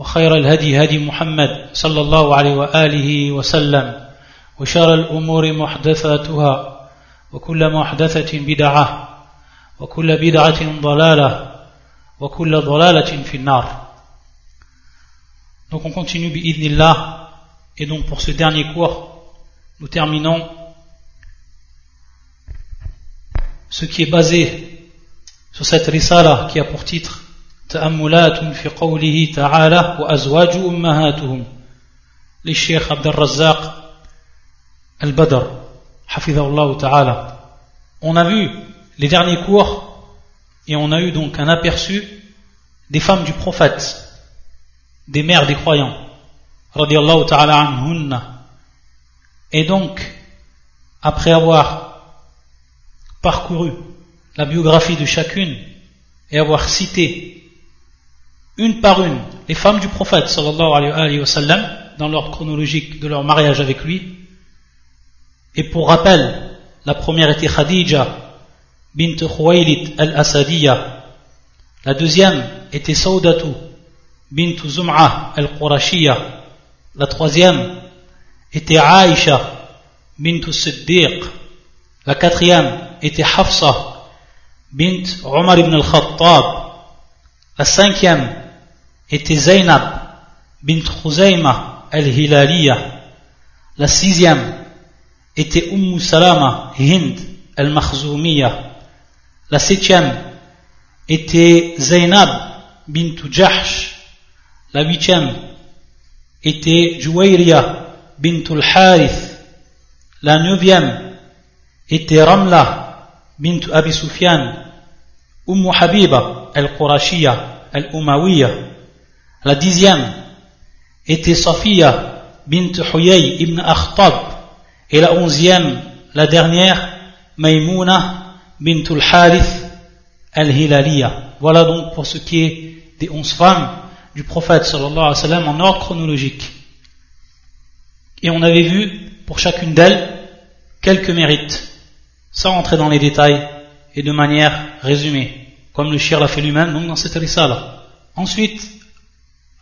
وخير الهدي هدي محمد صلى الله عليه وآله وسلم وشر الأمور محدثاتها وكل محدثة بدعة وكل بدعة ضلالة وكل ضلالة في النار. Donc on continue بإذن الله et donc pour ce dernier cours nous terminons ce qui est basé sur cette risala qui a pour titre تأملات في قوله تعالى وأزواج أمهاتهم للشيخ عبد الرزاق البدر حفظه الله تعالى On a vu les derniers cours et on a eu donc un aperçu des femmes du prophète, des mères des croyants, radiallahu ta'ala anhunna. Et donc, après avoir parcouru la biographie de chacune et avoir cité une par une les femmes du prophète sallallahu alayhi wa sallam dans l'ordre chronologique de leur mariage avec lui. Et pour rappel, la première était Khadija bint Khuwaylid al-Asadiyya. La deuxième était Saudatu bint Zum'a al-Qurashiyya. La troisième était Aisha bint Siddiq. La quatrième était Hafsa bint Omar ibn al-Khattab. La cinquième était Zainab bint Khuzayma al-Hilaliya. La sixième était Umm Salama Hind al-Makhzoumiya. La septième était Zainab bint Jahsh. La huitième était Juwayriya bint al-Harith. La neuvième était Ramla bint Abi Sufyan. Umm Habiba al-Qurashiyya al-Umawiya. La dixième était Safiya bint Huyay ibn Akhtab. Et la onzième, la dernière, Maimouna bint al-Harith al-Hilaliya. Voilà donc pour ce qui est des onze femmes du prophète sallallahu en ordre chronologique. Et on avait vu pour chacune d'elles quelques mérites, sans rentrer dans les détails et de manière résumée, comme le shir l'a fait lui-même donc dans cette risala. Ensuite,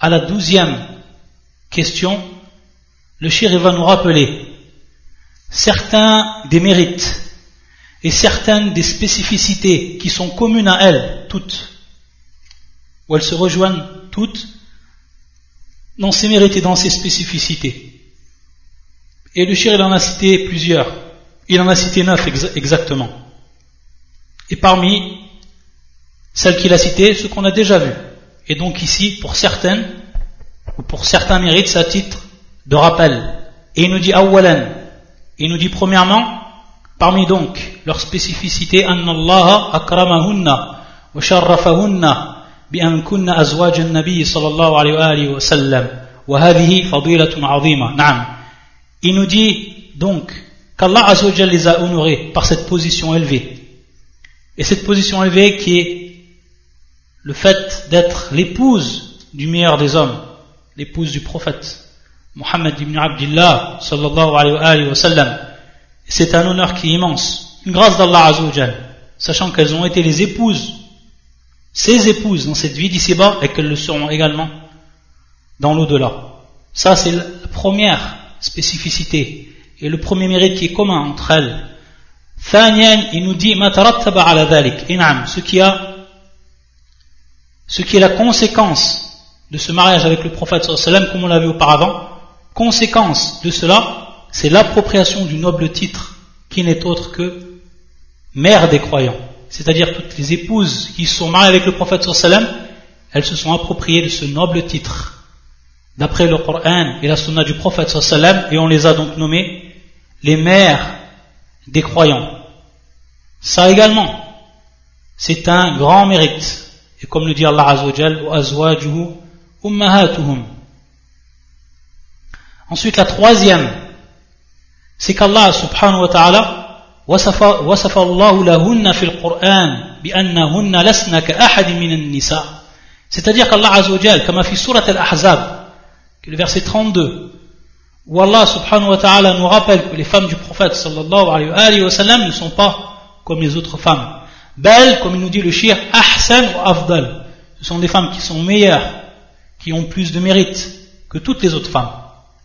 à la douzième question, le shir va nous rappeler certains des mérites et certaines des spécificités qui sont communes à elles, toutes, où elles se rejoignent toutes, dans ces mérites et dans ces spécificités. Et le shir, en a cité plusieurs. Il en a cité neuf exactement. Et parmi celles qu'il a citées, ce qu'on a déjà vu. Et donc ici, pour certaines, ou pour certains mérites, c'est à titre de rappel. Et il nous dit awalan, il nous dit premièrement, parmi donc leurs spécificités, anna Allah akramahunna wa sharrafahunna bi an kunna azwaj an-nabi sallallahu alayhi wa sallam wa hadhihi fadilatun azima. Naam. Il nous dit donc qu'Allah azawajal les a honorés par cette position élevée. Et cette position élevée qui est le fait d'être l'épouse du meilleur des hommes, l'épouse du prophète, Mohammed ibn Abdullah, sallallahu alayhi wa sallam. C'est un honneur qui est immense, une grâce d'Allah Azzawajal, sachant qu'elles ont été les épouses, ses épouses dans cette vie d'ici-bas et qu'elles le seront également dans l'au-delà. Ça, c'est la première spécificité et le premier mérite qui est commun entre elles. il nous dit, ce qui a ce qui est la conséquence de ce mariage avec le prophète sallam comme on l'a vu auparavant conséquence de cela c'est l'appropriation du noble titre qui n'est autre que mère des croyants. C'est-à-dire toutes les épouses qui sont mariées avec le prophète sallam elles se sont appropriées de ce noble titre d'après le Coran et la sunna du prophète sallam et on les a donc nommées les mères des croyants. Ça également c'est un grand mérite et comme le dit Allah Azzawajal, ummahatuhum. Ensuite, la troisième, c'est qu'Allah subhanahu wa ta'ala وصف, وصف الله لهن في القرآن بأنهن لسن كأحد من النساء c'est-à-dire qu'Allah Azzawajal comme a fait surat al-Ahzab le verset 32 où Allah subhanahu wa ta'ala nous rappelle que les femmes du prophète sallallahu alayhi wa sallam ne sont pas comme les autres femmes belles comme il nous dit le shir ahsan ou afdal ce sont des femmes qui sont meilleures qui ont plus de mérite que toutes les autres femmes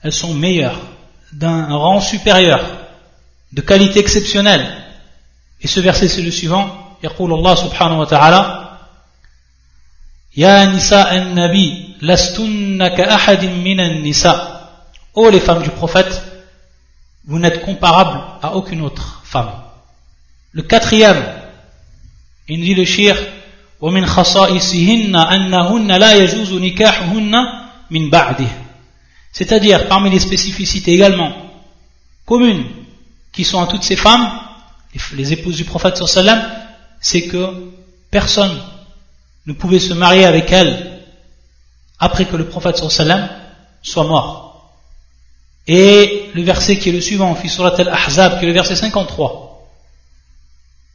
elles sont meilleures d'un rang supérieur de qualité exceptionnelle. Et ce verset c'est le suivant. يقول الله سبحانه وتعالى يا نساء النبي لستن كأحد من النساء Ô les femmes du prophète, vous n'êtes comparables à aucune autre femme. Le quatrième, il dit le shir, ومن خصائصهن أنهن لا يجوز نكاحهن من بعده. C'est-à-dire, parmi les spécificités également communes qui sont à toutes ces femmes, les épouses du prophète sallam, c'est que personne ne pouvait se marier avec elles après que le prophète sallam soit mort. Et le verset qui est le suivant, fi surat al-Ahzab, qui est le verset 53,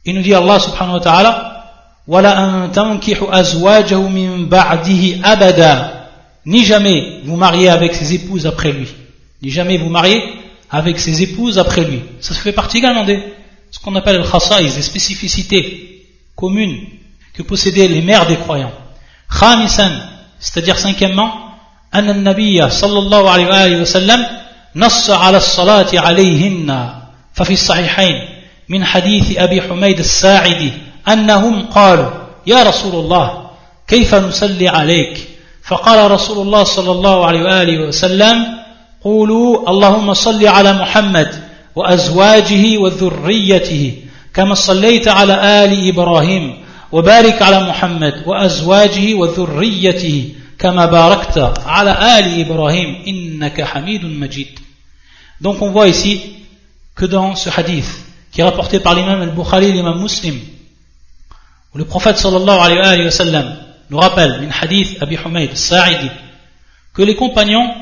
il nous dit Allah subhanahu wa ta'ala, وَلَا أَزْوَاجَهُ مِن بَعْدِهِ أَبَدًا Ni jamais vous mariez avec ses épouses après lui. Ni jamais vous mariez avec ses épouses après lui. Ça se fait partie également de ce qu'on appelle le khasa'is, des spécificités communes que possédaient les mères des croyants. Khamisan, c'est-à-dire cinquièmement, أن النبي صلى الله عليه وآله وسلم نص على الصلاة عليهن ففي الصحيحين من حديث أبي حميد الساعدي أنهم قالوا يا رسول الله كيف نصلي عليك؟ فقال رسول الله صلى الله عليه وآله وسلم قولوا اللهم صل على محمد وأزواجه وذريته كما صليت على آل إبراهيم وبارك على محمد وأزواجه وذريته كما باركت على آل إبراهيم إنك حميد مجيد. Donc on voit ici que dans ce hadith qui est rapporté par l'imam al-Bukhari et l'imam muslim où le prophète sallallahu alayhi wa sallam nous rappelle une hadith Abi Humayd Sa'idi que les compagnons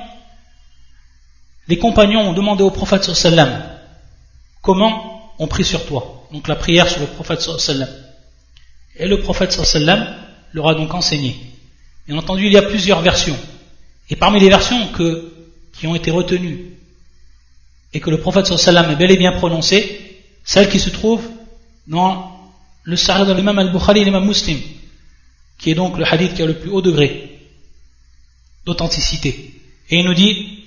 les compagnons ont demandé au prophète sallam comment on prie sur toi? Donc la prière sur le prophète sallam. Et le prophète sallam leur a donc enseigné. Bien entendu, il y a plusieurs versions. Et parmi les versions que, qui ont été retenues et que le prophète sallam est bel et bien prononcé, celle qui se trouve dans le sahih de l'imam al-Bukhari et l'imam muslim, qui est donc le hadith qui a le plus haut degré d'authenticité. Et il nous dit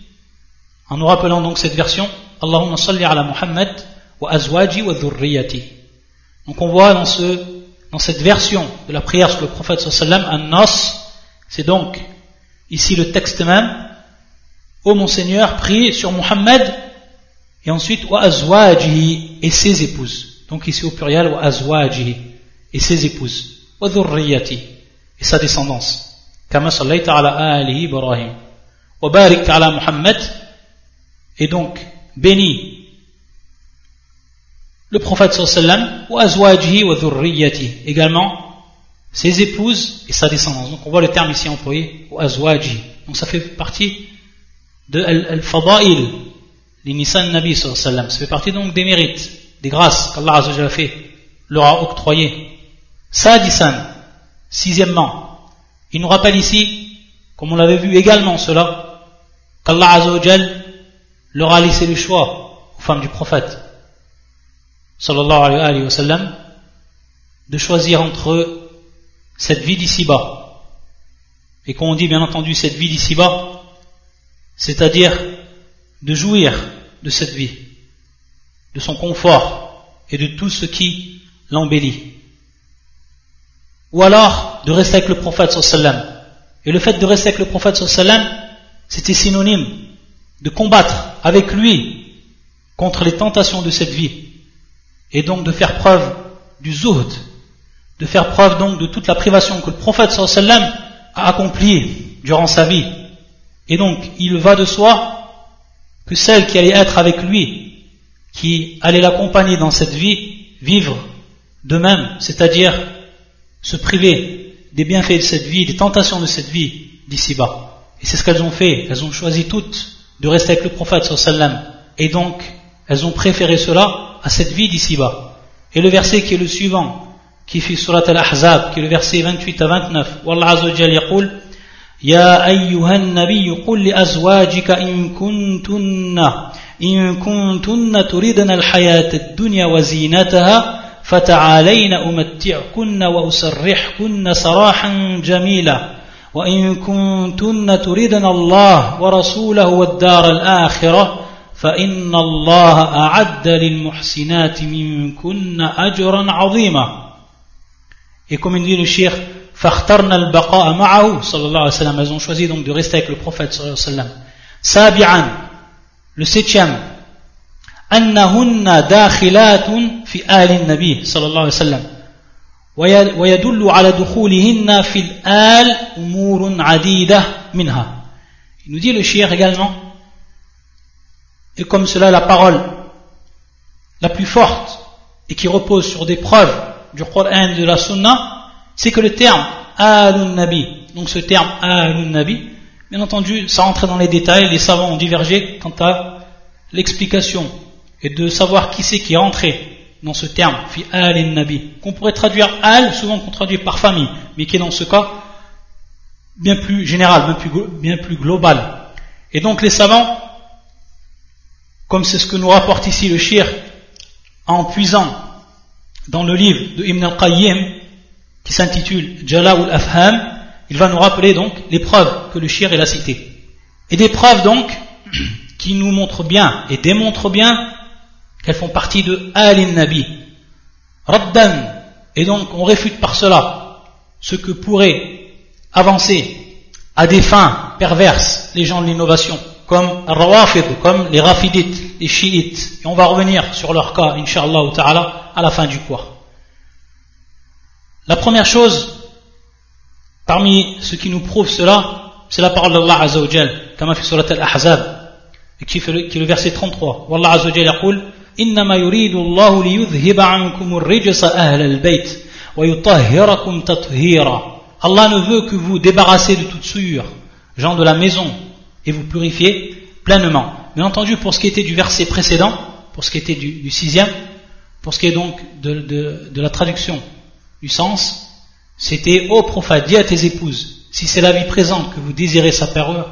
en nous rappelant donc cette version, Allahumma salli ala Muhammad wa azwaji wa dhurriyati. Donc on voit dans, ce, dans cette version de la prière sur le prophète sallam, un nos, c'est donc ici le texte même, Ô mon Seigneur, prie sur Muhammad, et ensuite wa azwaji et ses épouses. Donc ici au pluriel wa azwaji et ses épouses. Wa dhurriyati et sa descendance. Kama sallaita ala ali Ibrahim. Wa barik ala Muhammad et donc béni le prophète sallam wa azwajhi wa dhurriyyati également ses épouses et sa descendance donc on voit le terme ici employé wa azwajhi donc ça fait partie de al-fada'il l'inisan nabi sallam. Ça fait partie donc des mérites des grâces qu'Allah a fait leur a octroyé sadisan sixièmement il nous rappelle ici comme on l'avait vu également cela qu'Allah azawajal leur a laissé le choix aux femmes du prophète sallallahu alayhi wa sallam de choisir entre cette vie d'ici-bas. Et quand on dit bien entendu cette vie d'ici-bas c'est-à-dire de jouir de cette vie de son confort et de tout ce qui l'embellit. Ou alors de rester avec le prophète sallam. Et le fait de rester avec le prophète sallam c'était synonyme de combattre avec lui contre les tentations de cette vie. Et donc de faire preuve du zuhd, de faire preuve donc de toute la privation que le prophète sallam a accomplie durant sa vie. Et donc, il va de soi que celle qui allait être avec lui, qui allait l'accompagner dans cette vie, vivre de même, c'est-à-dire se priver des bienfaits de cette vie, des tentations de cette vie, d'ici-bas. Et c'est ce qu'elles ont fait. Elles ont choisi toutes de rester avec le prophète sallam. Et donc, elles ont préféré cela à cette vie d'ici-bas. Et le verset qui est le suivant, qui fait surat al-Ahzab, qui est le verset 28 à 29, Wallah Azza wa Jal yaqul, يا أيها النبي قل لأزواجك إن كنتن إن كنتن تريدن الحياة الدنيا وزينتها فتعالين أمتعكن وأسرحكن سراحا جميلا. وإن كنتن تريدن الله ورسوله والدار الآخرة فإن الله أعد للمحسنات منكن أجرا عظيما. Et comme shir, فاخترنا البقاء معه صلى الله عليه وسلم elles ont choisi donc de rester avec le prophète صلى الله عليه وسلم سابعا le septième أنهن داخلات في آل النبي صلى الله عليه وسلم ويدل على دخولهن في الآل أمور عديدة منها il nous dit le shir également et comme cela la parole la plus forte et qui repose sur des preuves du Coran et de la Sunna, c'est que le terme Alun Nabi, donc ce terme Alun Nabi, bien entendu, ça rentre dans les détails, les savants ont divergé quant à l'explication et de savoir qui c'est qui est entré dans ce terme, fi al nabi, qu'on pourrait traduire al, souvent qu'on traduit par famille, mais qui est dans ce cas bien plus général, bien plus, bien plus global. Et donc les savants comme c'est ce que nous rapporte ici le shir en puisant dans le livre de Ibn al-Qayyim qui s'intitule Jala'ul Afham, il va nous rappeler donc les preuves que le shir a citées. Et des preuves donc qui nous montrent bien et démontrent bien qu'elles font partie de Al-Nabi. Raddan. Et donc on réfute par cela ce que pourraient avancer à des fins perverses les gens de l'innovation comme Rawafid, comme les Rafidites, les Chiites. Et on va revenir sur leur cas, Inch'Allah ta'ala, à la fin du cours. La première chose, parmi ce qui nous prouve cela, c'est la parole d'Allah Azzawajal, comme a fait surat al-Ahzab, qui, est le verset 33. Wallah Azzawajal yaqul, إنما يريد الله ليذهب عنكم الرجس أهل البيت ويطهركم تطهيرا Allah ne veut que vous débarrassez de toute souillure, gens de la maison, et vous purifiez pleinement. Bien entendu, pour ce qui était du verset précédent, pour ce qui était du, sixième, pour ce qui est donc de, la traduction du sens, c'était Ô prophète, dis à tes épouses, si c'est la vie présente que vous désirez sa parure,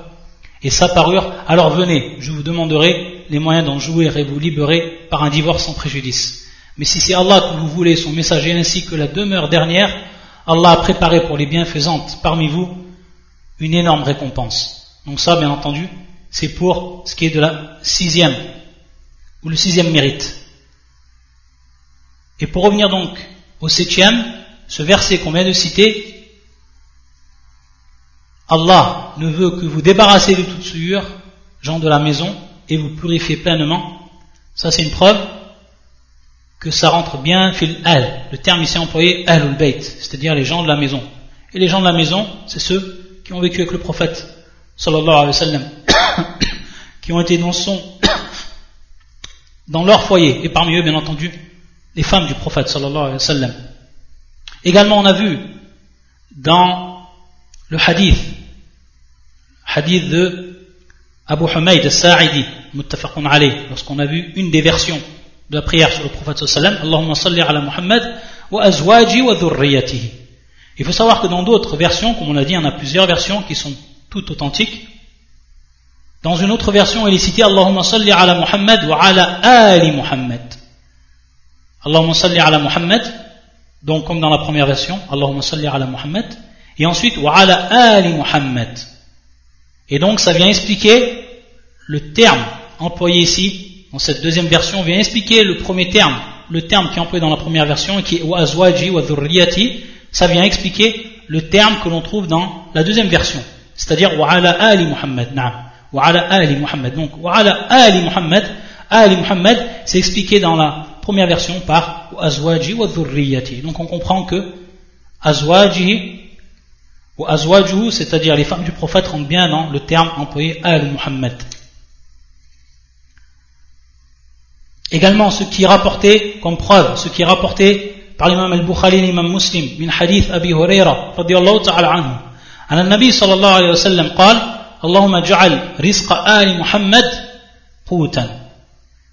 et sa parure, alors venez, je vous demanderai les moyens d'en jouir et vous libérer par un divorce sans préjudice. Mais si c'est Allah que vous voulez, son messager ainsi que la demeure dernière, Allah a préparé pour les bienfaisantes parmi vous une énorme récompense. Donc ça, bien entendu, c'est pour ce qui est de la sixième, ou le sixième mérite. Et pour revenir donc au septième, ce verset qu'on vient de citer, Allah ne veut que vous débarrasser de toute souillure, gens de la maison, et vous purifier pleinement. Ça, c'est une preuve que ça rentre bien fil al. Le terme ici employé al bayt, c'est-à-dire les gens de la maison. Et les gens de la maison, c'est ceux qui ont vécu avec le prophète sallallahu alayhi wa sallam, qui ont été dans son, dans leur foyer, et parmi eux, bien entendu, les femmes du prophète sallallahu alayhi wa sallam. Également, on a vu dans le hadith, hadith de Abu Humayd al-Sa'idi, muttafaqun alayh, lorsqu'on a vu une des versions de la prière sur le prophète sallallahu alayhi wa sallam, Allahumma salli ala Muhammad wa azwaji wa dhurriyatihi. Il faut savoir que dans d'autres versions, comme on l'a dit, en a plusieurs versions qui sont tout authentique. Dans une autre version, il est cité Allahumma salli ala Muhammad wa ala ali Muhammad. Allahumma salli ala Muhammad, donc comme dans la première version, Allahumma salli ala Muhammad, et ensuite wa ala ali Muhammad. Et donc ça vient expliquer le terme employé ici, dans cette deuxième version, vient expliquer le premier terme, le terme qui est employé dans la première version, qui est wa azwaji wa dhurriyati, ça vient expliquer le terme que l'on trouve dans la deuxième version. C'est-à-dire wa ala ali Muhammad, na'am. Wa ala ali Muhammad. Donc wa ala ali Muhammad, ali Muhammad, c'est expliqué dans la première version par azwaji wa dhurriyati. Donc on comprend que azwaji ou azwajuhu, c'est-à-dire les femmes du prophète rentrent bien dans le terme employé al Muhammad. Également, ce qui est rapporté comme preuve, ce qui est rapporté par l'imam al-Bukhari et l'imam muslim, min hadith Abi Huraira, radiallahu ta'ala anhu, عن النبي صلى الله عليه وسلم قال اللهم اجعل رزق آل محمد قوتا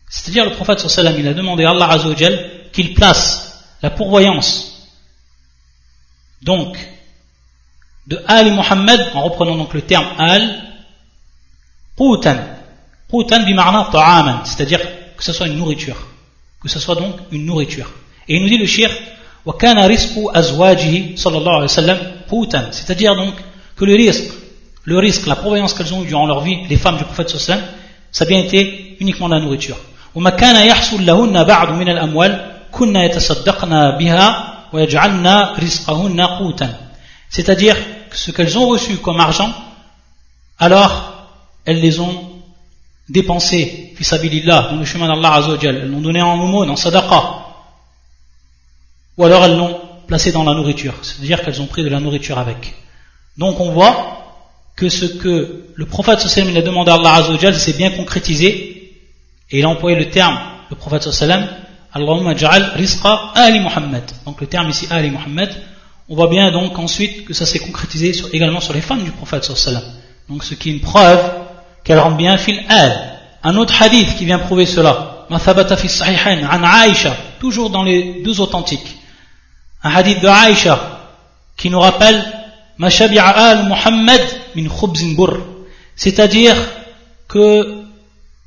c'est-à-dire le prophète sallam il a demandé à Allah Azzawajal qu'il place la pourvoyance donc de Ali Muhammad en reprenant donc le terme Al Qoutan Qoutan bimarna ta'aman c'est-à-dire que ce soit une nourriture. Que ce soit donc une nourriture. Et il nous dit le shir wa kana rizqu azwajihi sallallahu alayhi wa sallam c'est-à-dire donc que le risque le risque la pourvoyance qu'elles ont eu durant leur vie les femmes du prophète sallam ça a bien été uniquement la nourriture وما كان يحصل لهن بعد من الأموال كنا يتصدقن بها ويجعلن رزقهن قوتا c'est-à-dire que ce qu'elles ont reçu comme argent alors elles les ont dépensés fisabilillah dans le chemin d'Allah Azzawajal elles l'ont donné en aumône en sadaqa ou alors elles l'ont placé dans la nourriture c'est-à-dire qu'elles ont pris de la nourriture avec donc on voit que ce que le prophète sallam a demandé à Allah Azzawajal s'est bien concrétisé et il a employé le terme le prophète sallam Allahumma ja'al rizqa Ali Muhammad. Donc le terme ici Ali Muhammad on voit bien donc ensuite que ça s'est concrétisé également sur les femmes du prophète sallam. Donc ce qui est une preuve qu'elle rentre bien fil al. Un autre hadith qui vient prouver cela. Ma thabata fi sahihain an Aisha toujours dans les deux authentiques. Un hadith de Aisha qui nous rappelle ma al Muhammad min khubzin bur c'est-à-dire que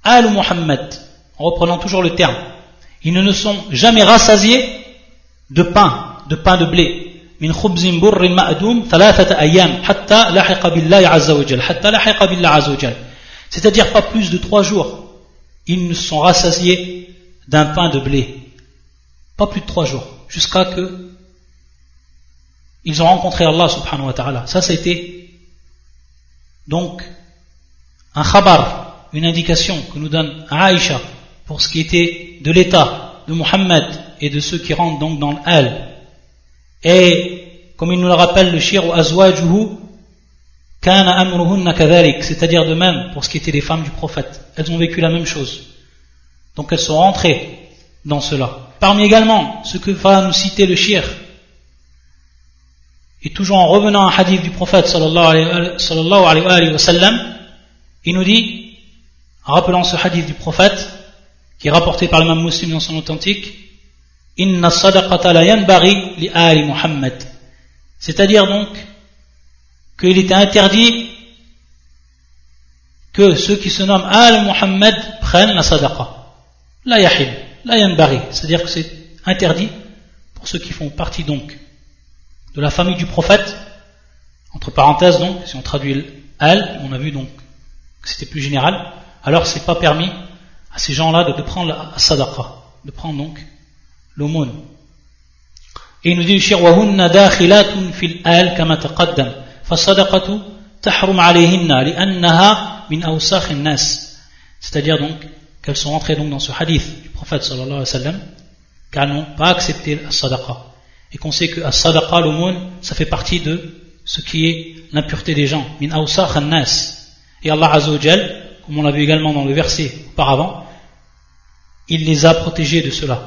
al Muhammad en reprenant toujours le terme ils ne sont jamais rassasiés de pain de pain de blé من خبز بر مأدوم ثلاثة أيام حتى لحق بالله عز وجل حتى لحق بالله عز وجل c'est-à-dire pas plus de trois jours ils ne sont rassasiés d'un pain de blé pas plus de trois jours jusqu'à que ils ont rencontré Allah subhanahu wa ta'ala ça c'était donc un khabar une indication que nous donne Aïcha pour ce qui était de l'état de Muhammad et de ceux qui rentrent donc dans l'al. Et comme il nous le rappelle le shir azwajuhu kana amruhunna kadhalik c'est-à-dire de même pour ce qui était des femmes du prophète. Elles ont vécu la même chose. Donc elles sont rentrées dans cela. Parmi également ce que va nous citer le shir et toujours en revenant à un hadith du prophète sallallahu alayhi wa sallam il nous dit en rappelant ce hadith du prophète qui est rapporté par le même musulman dans son authentique Inna sadaqata la yanbari li ali Muhammad. C'est-à-dire donc qu'il était interdit que ceux qui se nomment Al Muhammad prennent la sadaqa. La yahil, la yanbari. C'est-à-dire que c'est interdit pour ceux qui font partie donc de la famille du prophète. Entre parenthèses donc, si on traduit Al, on a vu donc que c'était plus général, alors c'est pas permis à ces gens-là de, de prendre la sadaqa, de prendre donc l'aumône. Et il nous dit le shir وهن داخلات في الآل كما تقدم فالصدقة تحرم عليهن لأنها من أوساخ الناس c'est-à-dire donc qu'elles sont entrées donc dans ce hadith du prophète sallallahu alayhi wa sallam car elles n'ont pas accepté la sadaqa et qu'on sait que la sadaqa l'aumône ça fait partie de ce qui est l'impureté des gens min awsakh nas et Allah azza wa comme on l'a vu également dans le verset auparavant il les a protégés de cela.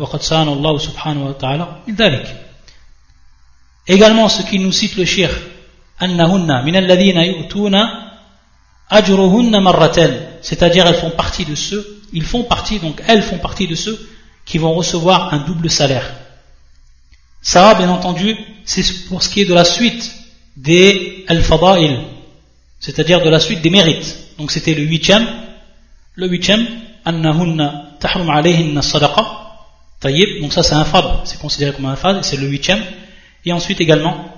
Également, ce qui nous cite le shir, c'est-à-dire elles font partie de ceux, ils font partie, donc elles font partie de ceux qui vont recevoir un double salaire. Ça, bien entendu, c'est pour ce qui est de la suite des al-fada'il, c'est-à-dire de la suite des mérites. Donc c'était le huitième, le huitième, annahunna tahrum alayhin sadaqa. Tayyib, donc ça c'est un fab, c'est considéré comme un fab, c'est le huitième. Et ensuite également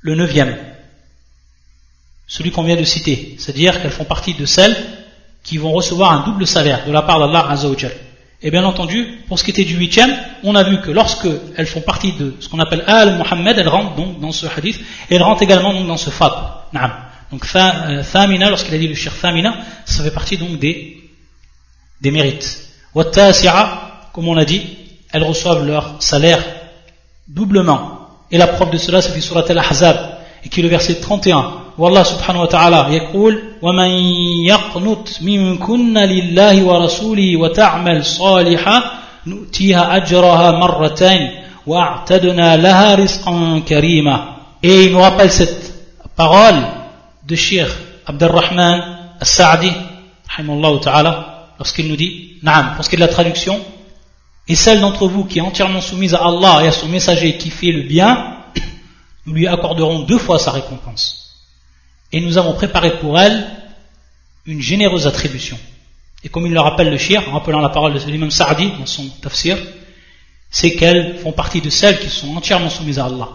le neuvième, celui qu'on vient de citer, c'est-à-dire qu'elles font partie de celles qui vont recevoir un double salaire de la part d'Allah Azzawajal. Et bien entendu, pour ce qui était du huitième, on a vu que lorsque elles font partie de ce qu'on appelle Al-Muhammad, elles rentrent donc dans ce hadith, et elles rentrent également donc dans ce fab. Donc Thamina, lorsqu'il a dit le shir Thamina, ça fait partie donc des, des mérites comme on l'a dit, elles reçoivent leur salaire doublement. Et la preuve de cela, c'est surat al-Ahzab, et qui est le verset 31, où Allah subhanahu wa ta'ala يقول ومن يقنت منكن لله ورسوله وتعمل صالحا نؤتيها أجرها مرتين وأعتدنا لها رزقا كريما Et il nous rappelle cette parole de Shir Abdelrahman As-Sa'di, lorsqu'il nous dit, Naam, pour ce qui est de la traduction, et celle d'entre vous qui est entièrement soumise à Allah et à son messager qui fait le bien, nous lui accorderons deux fois sa récompense. Et nous avons préparé pour elle une généreuse attribution. Et comme il le rappelle le shir, en rappelant la parole de l'imam Sa'di dans son tafsir, c'est qu'elles font partie de celles qui sont entièrement soumises à Allah.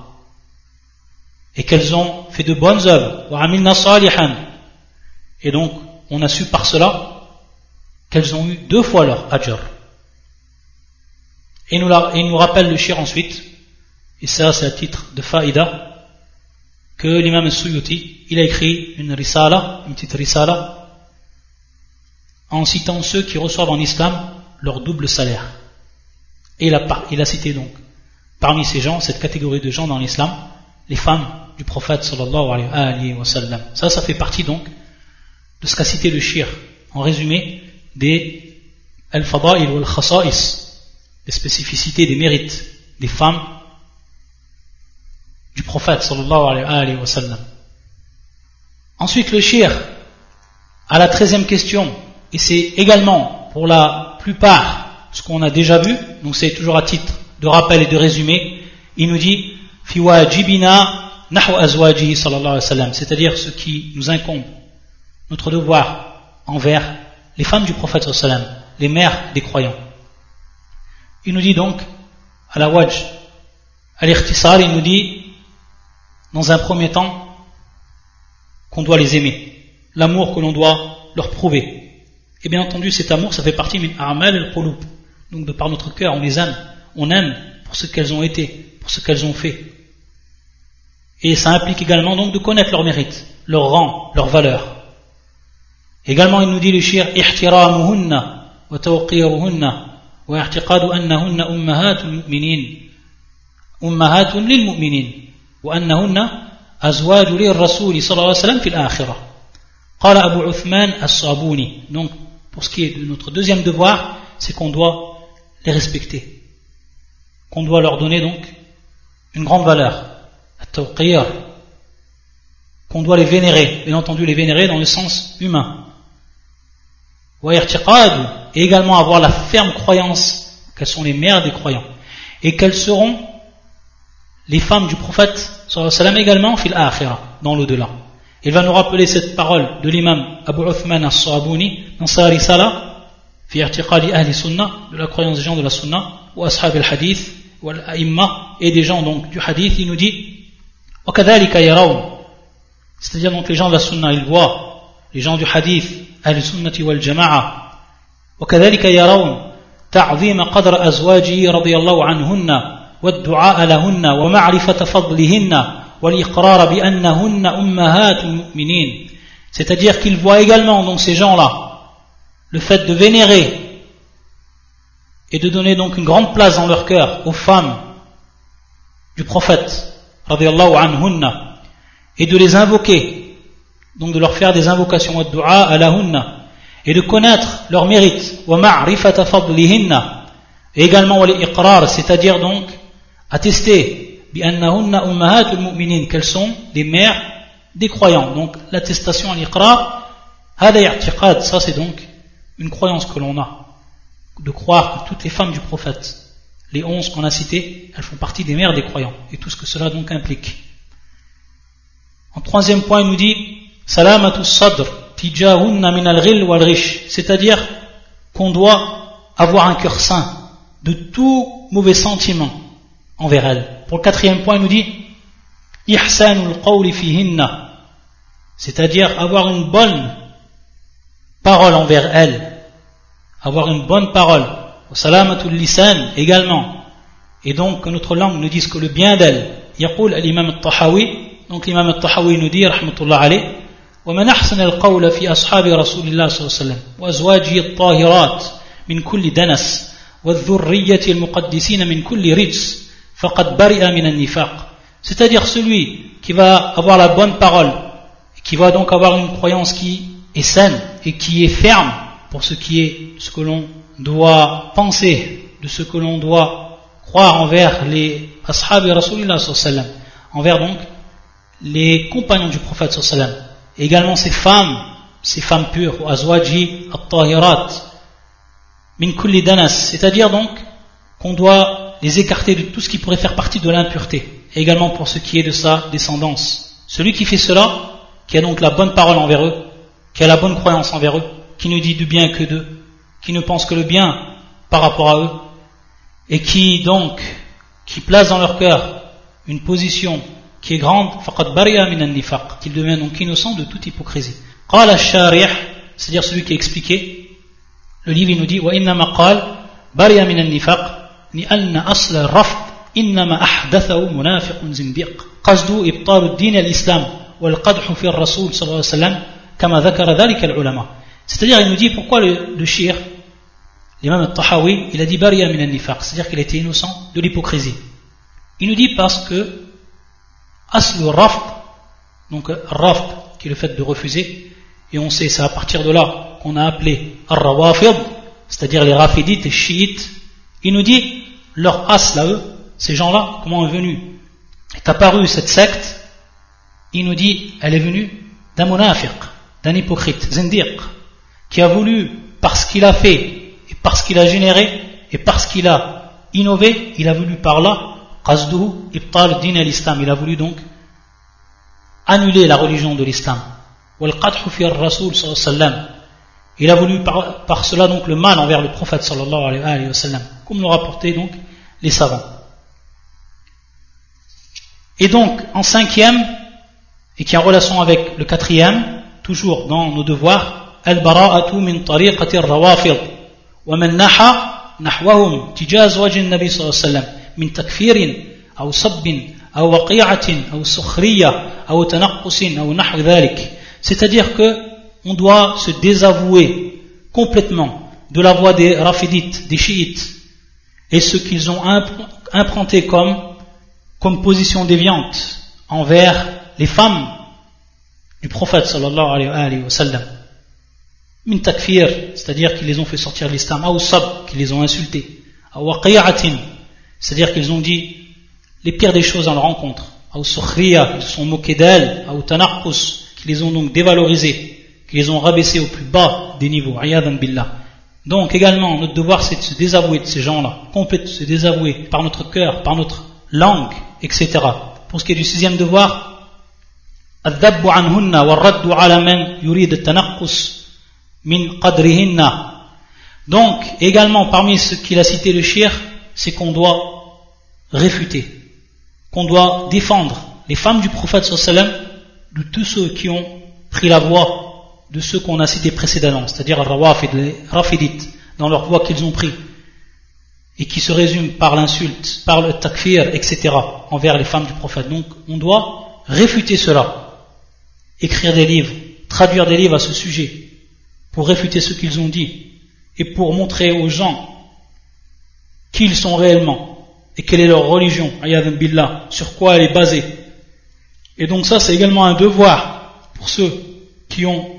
Et qu'elles ont fait de bonnes œuvres. Et donc, on a su par cela qu'elles ont eu deux fois leur ajr. Et il nous, rappelle le shir ensuite, et ça c'est à titre de faïda, que l'imam Suyuti, il a écrit une risala, une petite risala, en citant ceux qui reçoivent en islam leur double salaire. Et il a, il a cité donc, parmi ces gens, cette catégorie de gens dans l'islam, les femmes du prophète sallallahu alayhi wa sallam. Ça, ça fait partie donc de ce qu'a cité le shir, en résumé, des al-fada'il ou al-khasa'is, des spécificités, des mérites des femmes du prophète sallallahu alayhi wa sallam. Ensuite, le shir, à la treizième question, et c'est également pour la plupart ce qu'on a déjà vu, donc c'est toujours à titre de rappel et de résumé, il nous dit c'est-à-dire ce qui nous incombe, notre devoir envers les femmes du prophète les mères des croyants. Il nous dit donc, à la wajj, à l'irtisal, il nous dit, dans un premier temps, qu'on doit les aimer, l'amour que l'on doit leur prouver. Et bien entendu, cet amour, ça fait partie min a'mal el Donc de par notre cœur, on les aime, on aime pour ce qu'elles ont été, pour ce qu'elles ont fait. Et ça implique également donc de connaître leur mérite, leur rang, leur valeur. Également, il nous dit le shir ihtiramuhunna wa tawqiruhunna wa i'tiqadu annahunna ummahatul mu'minin ummahatun lil mu'minin wa annahunna azwaju lir rasul sallallahu alayhi wa sallam fil akhirah. Qala Abu Uthman as-Sabuni. Donc pour ce qui est de notre deuxième devoir, c'est qu'on doit les respecter. Qu'on doit leur donner donc une grande valeur qu'on doit les vénérer bien entendu les vénérer dans le sens humain et également avoir la ferme croyance qu'elles sont les mères des croyants et qu'elles seront les femmes du prophète sallam également fil dans l'au-delà. Il va nous rappeler cette parole de l'imam Abu Uthman as-Sahabouni dans sa risala de la croyance des gens de la sunnah ou ashab al-hadith ou al-a'imma et des gens donc du hadith il nous dit c'est-à-dire donc les gens de la sunnah ils voient les gens du hadith أهل السنة والجماعة وكذلك يرون تعظيم قدر أزواجه رضي الله عنهن والدعاء لهن ومعرفة فضلهن والإقرار بأنهن أمهات المؤمنين c'est-à-dire qu'ils voient également donc ces gens-là le fait de vénérer et de donner donc une grande place dans leur cœur aux femmes du prophète et de les invoquer donc de leur faire des invocations à la et de connaître leur mérite et également c'est-à-dire donc attester qu'elles sont des mères des croyants. Donc l'attestation à l'iqrar ça c'est donc une croyance que l'on a de croire que toutes les femmes du prophète les onze qu'on a citées elles font partie des mères des croyants. Et tout ce que cela donc implique. En troisième point il nous dit salamatu sadr tijahunna min al wal c'est-à-dire qu'on doit avoir un cœur sain de tout mauvais sentiment envers elle pour le quatrième point il nous dit ihsanul qawli fihinna. C'est-à-dire avoir une bonne parole envers elle avoir une bonne parole salamatul lisan également et donc que notre langue ne dise que le bien d'elle يقول الإمام الطحاوي donc l'imam al-Tahawi nous dit rahmatullah alayh ومن أحسن القول في أصحاب رسول الله صلى الله عليه وسلم وأزواجه الطاهرات من كل دنس والذرية المقدسين من كل رجس فقد برئ من النفاق c'est-à-dire celui qui va avoir la bonne parole qui va donc avoir une croyance qui est saine et qui est ferme pour ce qui est ce que l'on doit penser de ce que l'on doit croire envers les ashab et rasulillah envers donc les compagnons du prophète et également ces femmes, ces femmes pures, azwaji at-tahirat, min kulli danas, c'est-à-dire donc qu'on doit les écarter de tout ce qui pourrait faire partie de l'impureté, et également pour ce qui est de sa descendance. Celui qui fait cela, qui a donc la bonne parole envers eux, qui a la bonne croyance envers eux, qui ne dit du bien que d'eux, qui ne pense que le bien par rapport à eux, et qui donc, qui place dans leur cœur une position qui est grande, qu'il devient donc innocent de toute hypocrisie. c'est-à-dire celui qui a expliqué, le livre il nous dit, وإنما قال برئ من النفاق لأن أصل الرفض إنما أحدثه منافق زنديق قصده إبطال الدين الإسلام والقدح في الرسول صلى الله عليه وسلم كما ذكر ذلك العلماء c'est-à-dire il nous dit pourquoi le, le shir l'imam al-Tahawi il a dit bariya min al-nifaq c'est-à-dire qu'il était innocent de l'hypocrisie. Il nous dit parce que aslu rafd donc rafd qui est le fait de refuser et on sait c'est à partir de là qu'on a appelé ar-rawafid c'est-à-dire les rafidites et chiites. Il nous dit leur asl à eux ces gens-là comment est venu est apparue cette secte. Il nous dit elle est venue d'un munafiq d'un hypocrite zindiq qui a voulu parce qu'il a fait parce qu'il a généré et parce qu'il a innové il a voulu par là din al-islam. Il a voulu donc annuler la religion de l'islam. Il a voulu par, cela donc le mal envers le prophète sallallahu alayhi wa sallam comme l'ont rapporté donc les savants. Et donc en cinquième et qui est en relation avec le quatrième toujours dans nos devoirs al-bara'atu min tariqati al-rawafid wa man naha nahwahum tijaz wajh nabi sallallahu alayhi wa sallam من تكفير أو صب أو وقيعة أو سخرية أو تنقص أو نحو ذلك c'est-à-dire que on doit se désavouer complètement de la voie des rafidites, des chiites et ce qu'ils ont implanté comme, comme position déviante envers les femmes du prophète sallallahu alayhi wa sallam min takfir c'est-à-dire qu'ils les ont fait sortir de l'islam ou sab qu'ils les ont insultés ou c'est-à-dire qu'ils ont dit les pires des choses en leur rencontre. Ils se sont moqués d'elles, qui les ont donc dévalorisés, qui les ont rabaissés au plus bas des niveaux. Donc également, notre devoir c'est de se désavouer de ces gens-là, complètement se désavouer par notre cœur, par notre langue, etc. Pour ce qui est du sixième devoir, donc également parmi ce qu'il a cité le shir c'est qu'on doit réfuter, qu'on doit défendre les femmes du prophète sallam de tous ceux qui ont pris la voie de ceux qu'on a cités précédemment, c'est-à-dire les rafidites, dans leur voie qu'ils ont pris, et qui se résument par l'insulte, par le takfir, etc., envers les femmes du prophète. Donc on doit réfuter cela, écrire des livres, traduire des livres à ce sujet, pour réfuter ce qu'ils ont dit, et pour montrer aux gens qui ils sont réellement et quelle est leur religion, billah, sur quoi elle est basée. Et donc ça, c'est également un devoir pour ceux qui ont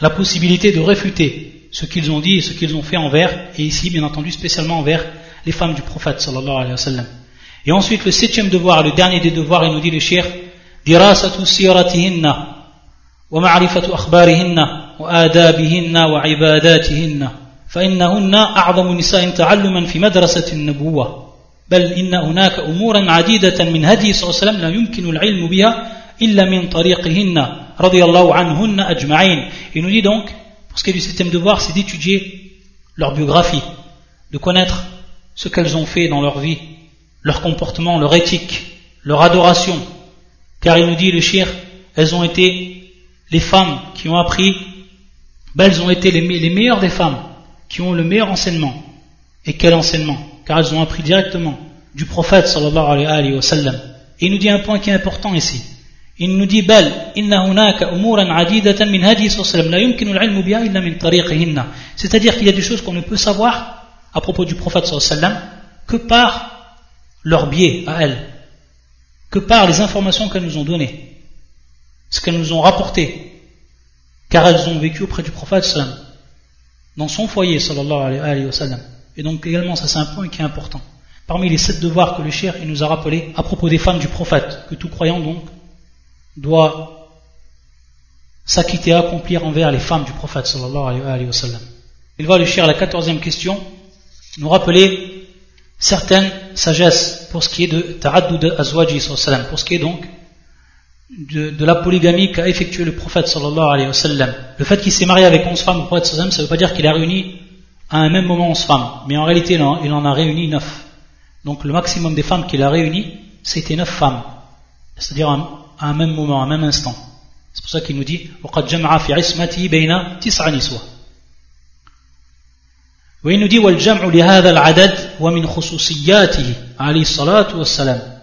la possibilité de réfuter ce qu'ils ont dit et ce qu'ils ont fait envers, et ici, bien entendu, spécialement envers les femmes du prophète, sallallahu alayhi wa sallam. Et ensuite, le septième devoir, le dernier des devoirs, il nous dit le shir, dirasatu siratihinna, wa wa adabihinna, wa ibadatihinna. فإنهن أعظم نساء تعلما في مدرسة النبوة بل إن هناك أمورا عديدة من هدي صلى الله عليه وسلم لا يمكن العلم بها إلا من طريقهن رضي الله عنهن أجمعين Il nous dit donc, pour ce qui est du septième devoir, c'est d'étudier leur biographie, de connaître ce qu'elles ont fait dans leur vie, leur comportement, leur éthique, leur adoration. Car il nous dit, le shir, elles ont été les femmes qui ont appris, ben elles ont été les, meilleures des femmes qui ont le meilleur enseignement. Et quel enseignement? Car elles ont appris directement du prophète sallallahu alayhi wa sallam. Et il nous dit un point qui est important ici. Il nous dit bel C'est-à-dire qu'il y a des choses qu'on ne peut savoir à propos du prophète sallallahu alayhi que par leur biais à elles, que par les informations qu'elles nous ont données, ce qu'elles nous ont rapporté, car elles ont vécu auprès du prophète dans son foyer, sallallahu alayhi wa sallam. Et donc également, ça c'est un point qui est important. Parmi les sept devoirs que le cher il nous a rappelé à propos des femmes du prophète, que tout croyant donc doit s'acquitter accomplir envers les femmes du prophète sallallahu alayhi wa sallam. Il va, le cher, la quatorzième question, nous rappeler certaines sagesses pour ce qui est de ta'addud azwaji sallam, pour ce qui est donc de, la polygamie qu'a effectué le prophète sallallahu alayhi wa sallam. Le fait qu'il s'est marié avec onze femmes, le prophète sallallahu ça ne veut pas dire qu'il a réuni à un même moment onze femmes, mais en réalité non, il en a réuni neuf. Donc le maximum des femmes qu'il a réunies, c'était neuf femmes, c'est-à-dire à un même moment, à un même instant. C'est pour ça qu'il nous dit وقد جمع في عصمته بين تسع نسوة وإن nous dit والجمع لهذا العدد ومن خصوصياته عليه الصلاة والسلام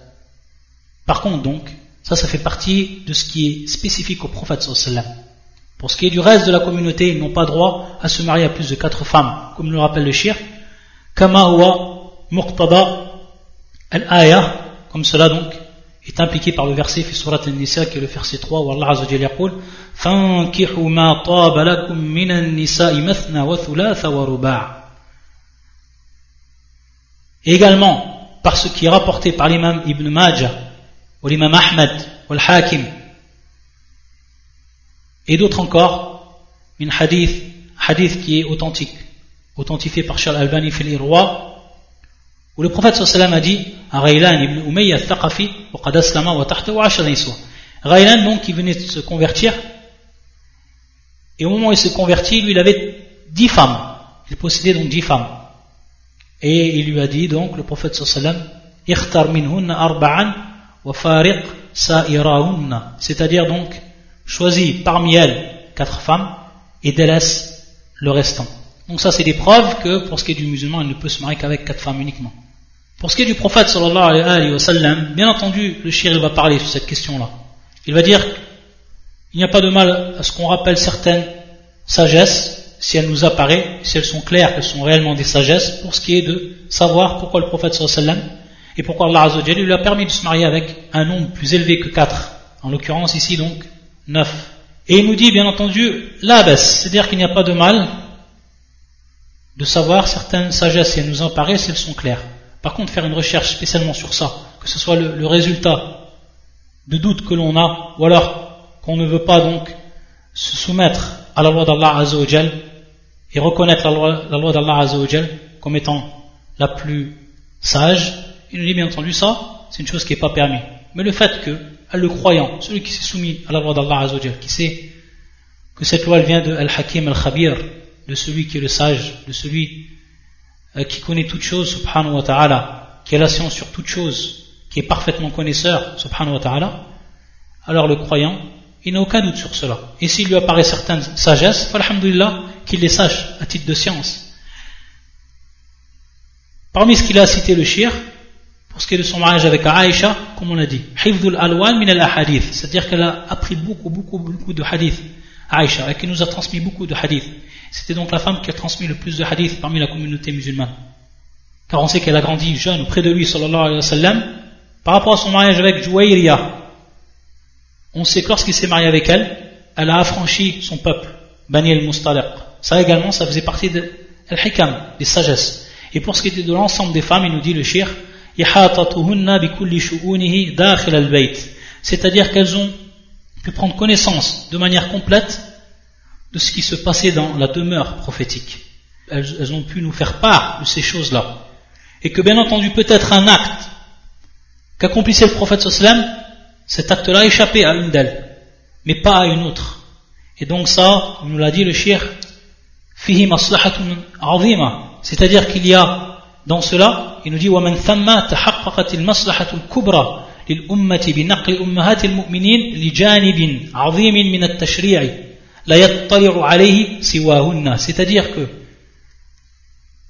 Par contre donc, ça ça fait partie de ce qui est spécifique au prophète sallallahu Pour ce qui est du reste de la communauté, ils n'ont pas droit à se marier à plus de quatre femmes, comme le rappelle le shir. Kama huwa muqtada al-aya, comme cela donc est impliqué par le verset fi surat al-nisa qui est le verset 3 où Allah azza wa jalla yaqul fankihu ma taba lakum min an-nisa'i mathna wa également par ce qui est rapporté par l'imam Ibn Majah l'imam Ahmad ou al-Hakim et d'autres encore une hadith qui est authentique authentifié par Charles Albani fil Irwa où le prophète sallam a dit à Ghaylan ibn Umayya al-Thaqafi wa aslama wa tahtahu 10 niswa. Ghaylan donc qui venait de se convertir et au moment où il se convertit, lui il avait dix femmes. Il possédait donc dix femmes. Et il lui a dit donc le prophète sallam ikhtar minhunna. C'est-à-dire donc choisis parmi elles quatre femmes et délaisse le restant. Donc ça c'est des preuves que pour ce qui est du musulman, il ne peut se marier qu'avec quatre femmes uniquement. Pour ce qui est du prophète sallallahu alayhi wa sallam, bien entendu, le shir va parler sur cette question-là. Il va dire il n'y a pas de mal à ce qu'on rappelle certaines sagesses, si elles nous apparaissent, si elles sont claires, qu'elles sont réellement des sagesses, pour ce qui est de savoir pourquoi le prophète sallallahu alayhi wa et pourquoi Allah azza lui a permis de se marier avec un nombre plus élevé que quatre? En l'occurrence ici donc neuf. Et il nous dit bien entendu la baisse, c'est-à-dire qu'il n'y a pas de mal de savoir certaines sagesses, si elles nous apparaissent, si elles sont claires. Par contre, faire une recherche spécialement sur ça, que ce soit le, résultat de doutes que l'on a, ou alors qu'on ne veut pas donc se soumettre à la loi d'Allah Azzawajal et reconnaître la loi, la loi d'Allah Azzawajal comme étant la plus sage, il nous dit bien entendu ça, c'est une chose qui n'est pas permise. Mais le fait que le croyant, celui qui s'est soumis à la loi d'Allah Azzawajal, qui sait que cette loi elle vient de Al-Hakim Al-Khabir, de celui qui est le sage, de celui euh, qui connaît toutes choses, subhanahu wa ta'ala, qui a la science sur toutes choses, qui est parfaitement connaisseur, subhanahu wa ta'ala, alors le croyant, il n'a aucun doute sur cela. Et s'il lui apparaît certaines sagesses, alhamdulillah, qu'il les sache à titre de science. Parmi ce qu'il a cité le shir, pour ce qui est de son mariage avec Aïcha, comme on a dit, alwan min al c'est-à-dire qu'elle a appris beaucoup, beaucoup, beaucoup de hadiths, Aïcha, et qui nous a transmis beaucoup de hadiths. C'était donc la femme qui a transmis le plus de hadiths parmi la communauté musulmane. Car on sait qu'elle a grandi jeune auprès de lui, sallallahu alayhi wa sallam. Par rapport à son mariage avec Jouaïria, on sait que lorsqu'il s'est marié avec elle, elle a affranchi son peuple, Bani al-Mustalaq. Ça également, ça faisait partie de al-hikam, des sagesses. Et pour ce qui était de l'ensemble des femmes, il nous dit le shir, c'est-à-dire qu'elles ont pu prendre connaissance de manière complète de ce qui se passait dans la demeure prophétique. Elles, ont pu nous faire part de ces choses-là. Et que bien entendu, peut-être un acte qu'accomplissait le prophète sallam, cet acte-là échappait à une d'elles, mais pas à une autre. Et donc ça, nous l'a dit le shir, fihi maslahatun c'est-à-dire qu'il y a dans cela, il nous dit وَمَنْ ثَمَّ تَحَقَّقَتِ الْمَصْلَحَةُ الْكُبْرَى لِلْأُمَّةِ بِنَقْلِ أُمَّهَاتِ الْمُؤْمِنِينَ لِجَانِبٍ عَظِيمٍ مِنَ التَّشْرِيعِ c'est-à-dire que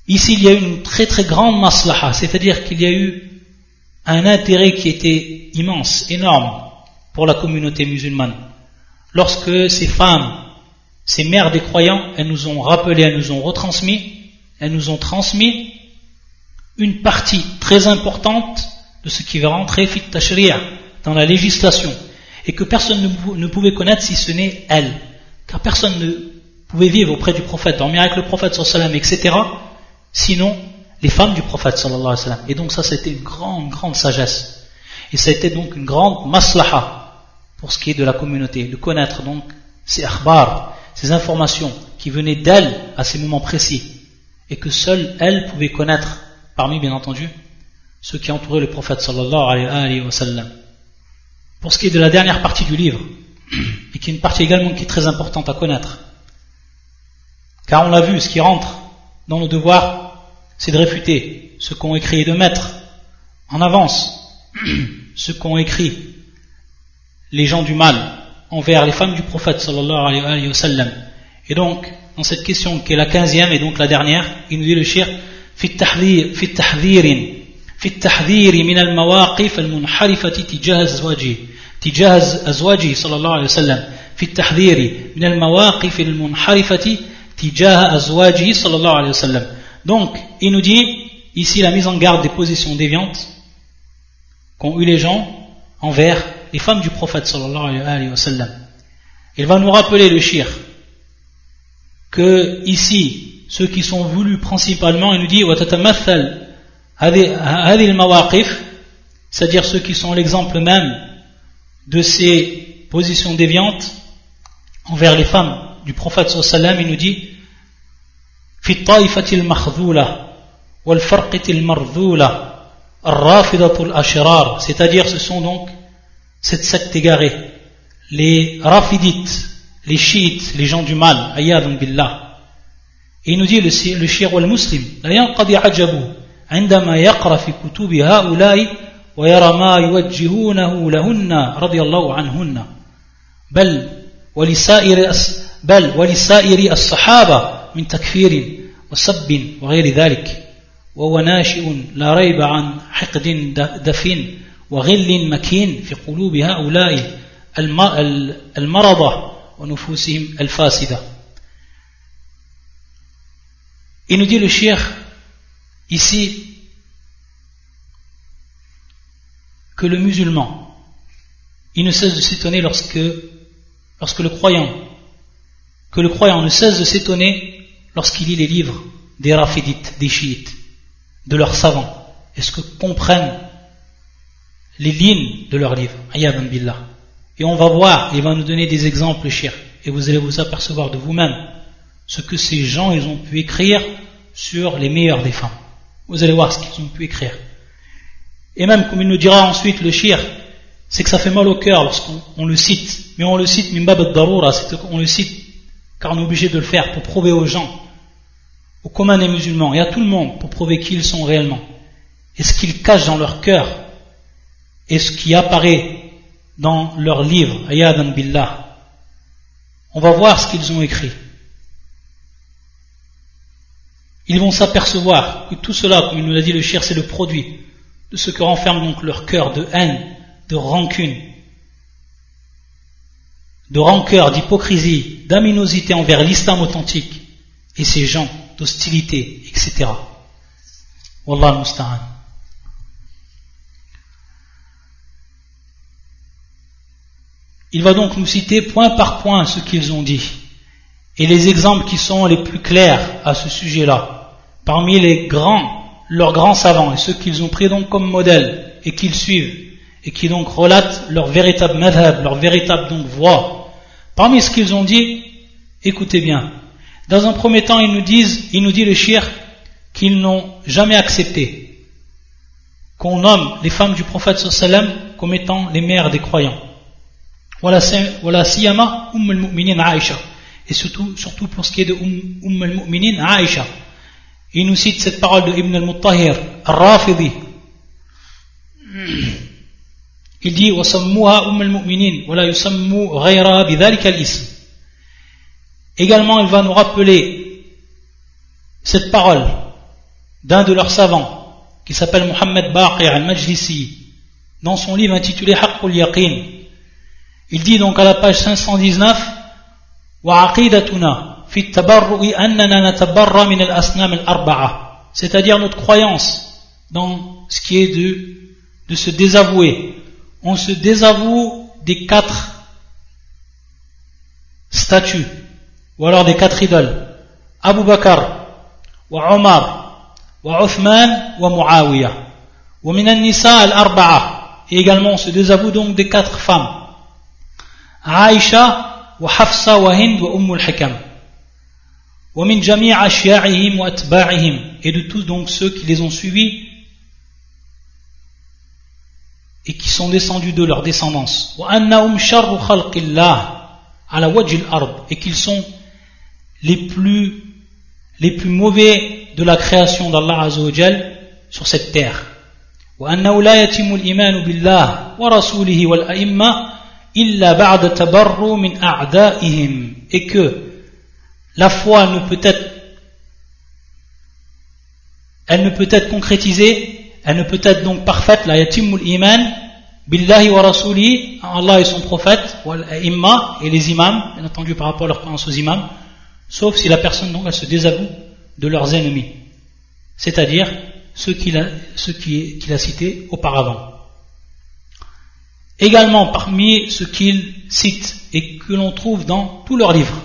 ici il y a eu une très très grande maslaha, c'est-à-dire qu'il y a eu un intérêt qui était immense, énorme pour la communauté musulmane. Lorsque ces femmes, ces mères des croyants, elles nous ont rappelé, elles nous ont retransmis, elles nous ont transmis une partie très importante de ce qui va rentrer fit dans la législation et que personne ne pouvait connaître si ce n'est elle car personne ne pouvait vivre auprès du prophète, dormir avec le prophète sallallahu etc. Sinon les femmes du prophète sallallahu alayhi wa sallam. Et donc ça c'était une grande, grande sagesse. Et ça a été donc une grande maslaha pour ce qui est de la communauté, de connaître donc ces akhbar, ces informations qui venaient d'elle à ces moments précis, et que seule elle pouvait connaître, parmi bien entendu ceux qui entouraient le prophète sallallahu alayhi wa sallam. Pour ce qui est de la dernière partie du livre, et qui est une partie également qui est très importante à connaître, car on l'a vu, ce qui rentre dans nos devoirs, c'est de réfuter ce qu'ont écrit et de mettre en avance ce qu'ont écrit les gens du mal envers les femmes du prophète sallallahu alayhi wa sallam. Et donc, dans cette question qui est la quinzième et donc la dernière, il nous dit le shir, في التحذير في التحذير في التحذير من المواقف المنحرفة تجاه أزواجه تجاه أزواجه صلى الله عليه وسلم في التحذير من المواقف المنحرفة تجاه أزواجه صلى الله عليه وسلم donc il nous dit ici la mise en garde des positions déviantes qu'ont eu les gens envers les femmes du prophète sallallahu alayhi wa sallam il va nous rappeler le shir que ici ceux qui sont voulus principalement, il nous dit c'est-à-dire ceux qui sont l'exemple même de ces positions déviantes envers les femmes du prophète sallallahu il nous dit c'est-à-dire ce sont donc cette secte égarée les rafidites les chiites les gens du mal ayadun billah. Et il nous dit le, le shir wal muslim لا ينقضي عجبه عندما يقرأ في كتب هؤلاء ويرى ما يوجهونه لهن رضي الله عنهن. بل ولسائر بل ولسائر الصحابة من تكفير وسب وغير ذلك. وهو ناشئ لا ريب عن حقد دفين وغل مكين في قلوب هؤلاء المرضى ونفوسهم الفاسدة. Il nous dit le shir ici que le musulman, il ne cesse de s'étonner lorsque, lorsque le croyant, que le croyant ne cesse de s'étonner lorsqu'il lit les livres des rafidites, des chiites, de leurs savants. Est-ce que comprennent les lignes de leurs livres? Billah. Et on va voir, il va nous donner des exemples, chers, et vous allez vous apercevoir de vous-même ce que ces gens ils ont pu écrire sur les meilleures des femmes. Vous allez voir ce qu'ils ont pu écrire. Et même, comme il nous dira ensuite le shir, c'est que ça fait mal au cœur lorsqu'on le cite. Mais on le cite, on le cite car on est obligé de le faire pour prouver aux gens, aux communs des musulmans et à tout le monde pour prouver qui ils sont réellement. Et ce qu'ils cachent dans leur cœur et ce qui apparaît dans leur livre, Ayadan Billah. On va voir ce qu'ils ont écrit. Ils vont s'apercevoir que tout cela, comme il nous l'a dit le cher, c'est le produit de ce que renferme donc leur cœur de haine, de rancune, de rancœur, d'hypocrisie, d'aminosité envers l'islam authentique et ses gens, d'hostilité, etc. Wallah musta'an. Il va donc nous citer point par point ce qu'ils ont dit et les exemples qui sont les plus clairs à ce sujet-là, parmi les grands, leurs grands savants et ceux qu'ils ont pris donc comme modèle et qu'ils suivent et qui donc relatent leur véritable madhab, leur véritable donc voix. Parmi ce qu'ils ont dit, écoutez bien. Dans un premier temps, ils nous disent, il nous dit le shir qu'ils n'ont jamais accepté qu'on nomme les femmes du prophète sallam comme étant les mères des croyants. Voilà siyama Umm al-Mu'minin Aïcha Et surtout, surtout pour ce qui est de Umm, umm al-Mu'minin Aïcha. Il nous cite cette parole de Ibn al-Muttahir, al-Rafidi. Il dit وَسَمُّوهَا أُمَّ الْمُؤْمِنِينَ وَلَا يُسَمُّوا غَيْرَهَا بِذَلِكَ الْإِسْمِ Également, il va nous rappeler cette parole d'un de leurs savants qui s'appelle Muhammad Baqir al-Majlisi dans son livre intitulé Haqqul Yaqin il dit donc à la page 519 c'est-à-dire notre croyance dans ce qui est de, de se désavouer. On se désavoue des quatre statues ou alors des quatre idoles. Abu Bakr wa Omar wa Uthman wa Muawiyah al-arba'a. Et également on se désavoue donc des quatre femmes. Aïcha, وحفصة وهند وأم الحكم ومن جميع أشياعهم وأتباعهم et de tous donc ceux qui les ont suivis et qui sont descendus de leur descendance وأنهم شر خلق الله على وجه الأرض et qu'ils sont les plus les plus mauvais de la création d'Allah Azzawajal sur cette terre وأنه لا يتم الإيمان بالله ورسوله والأئمة et que la foi ne peut être elle ne peut être concrétisée elle ne peut être donc parfaite la yatimul iman billahi wa rasuli Allah et son prophète imma et les imams bien entendu par rapport à leur croyance aux imams sauf si la personne donc elle se désavoue de leurs ennemis c'est-à-dire ceux qu'il a, ceux qu'il a cités auparavant également parmi ce qu'il cite et que l'on trouve dans tous leurs livres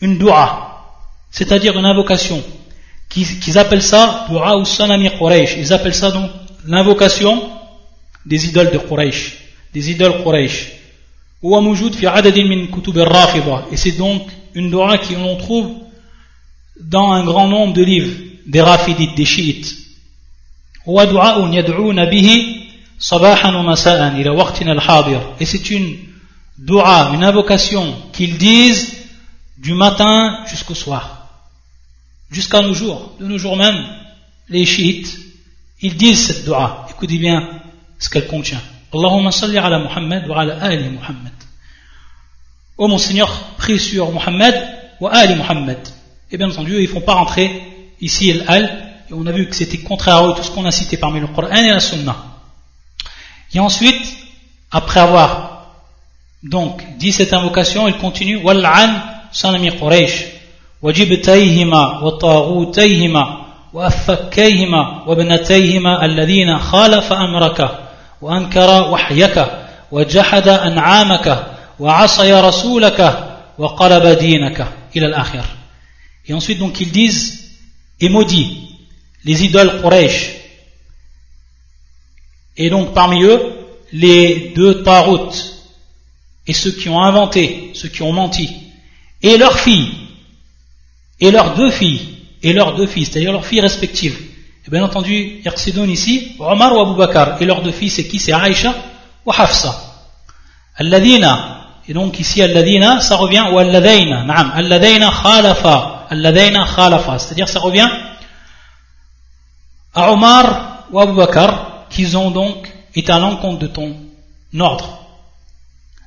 une dua, c'est-à-dire une invocation, qu'ils appellent ça dua ou sanami Quraysh. Ils appellent ça donc l'invocation des idoles de Quraysh, des idoles Quraysh. Et c'est donc une dua qui l'on trouve dans un grand nombre de livres des rafidites, des chiites. Et c'est une dua, une invocation qu'ils disent du matin jusqu'au soir, jusqu'à nos jours, de nos jours même, les chiites, ils disent cette dua. Écoutez bien ce qu'elle contient. Allahumma salli ala Muhammad wa ala ali Muhammad. Oh mon Seigneur, prie sur Muhammad wa ali Muhammad. Et bien entendu, ils ne font pas rentrer ici al et on a vu que c'était contraire à tout ce qu'on a cité parmi le Coran et la Sunna. Et ensuite, après avoir donc dit cette invocation, il continue Wal'an sanami Quraysh, wajibtayhima wa taghutayhima wa affakayhima wa ibnatayhima alladhina khalafa amraka wa wahyaka wa jahada an'amaka wa asaya rasulaka wa qalaba dinaka ila al-akhir. Et ensuite donc ils disent et maudit les idoles Quraysh et donc parmi eux les deux Tarot et ceux qui ont inventé, ceux qui ont menti. Et leurs filles, et leurs deux filles, et leurs deux filles, c'est-à-dire leurs filles respectives. Et bien entendu, Yarsidun ici, Omar ou Abu Bakr, et leurs deux filles, c'est qui? C'est Aïcha ou Hafsa. Alladina, et donc ici Alladina, ça revient, ou Alladina, naam, Alladina khalafa, Alladina khalafa, c'est-à-dire ça revient à Omar ou Abu Bakr, qui ont donc été à l'encontre de ton ordre,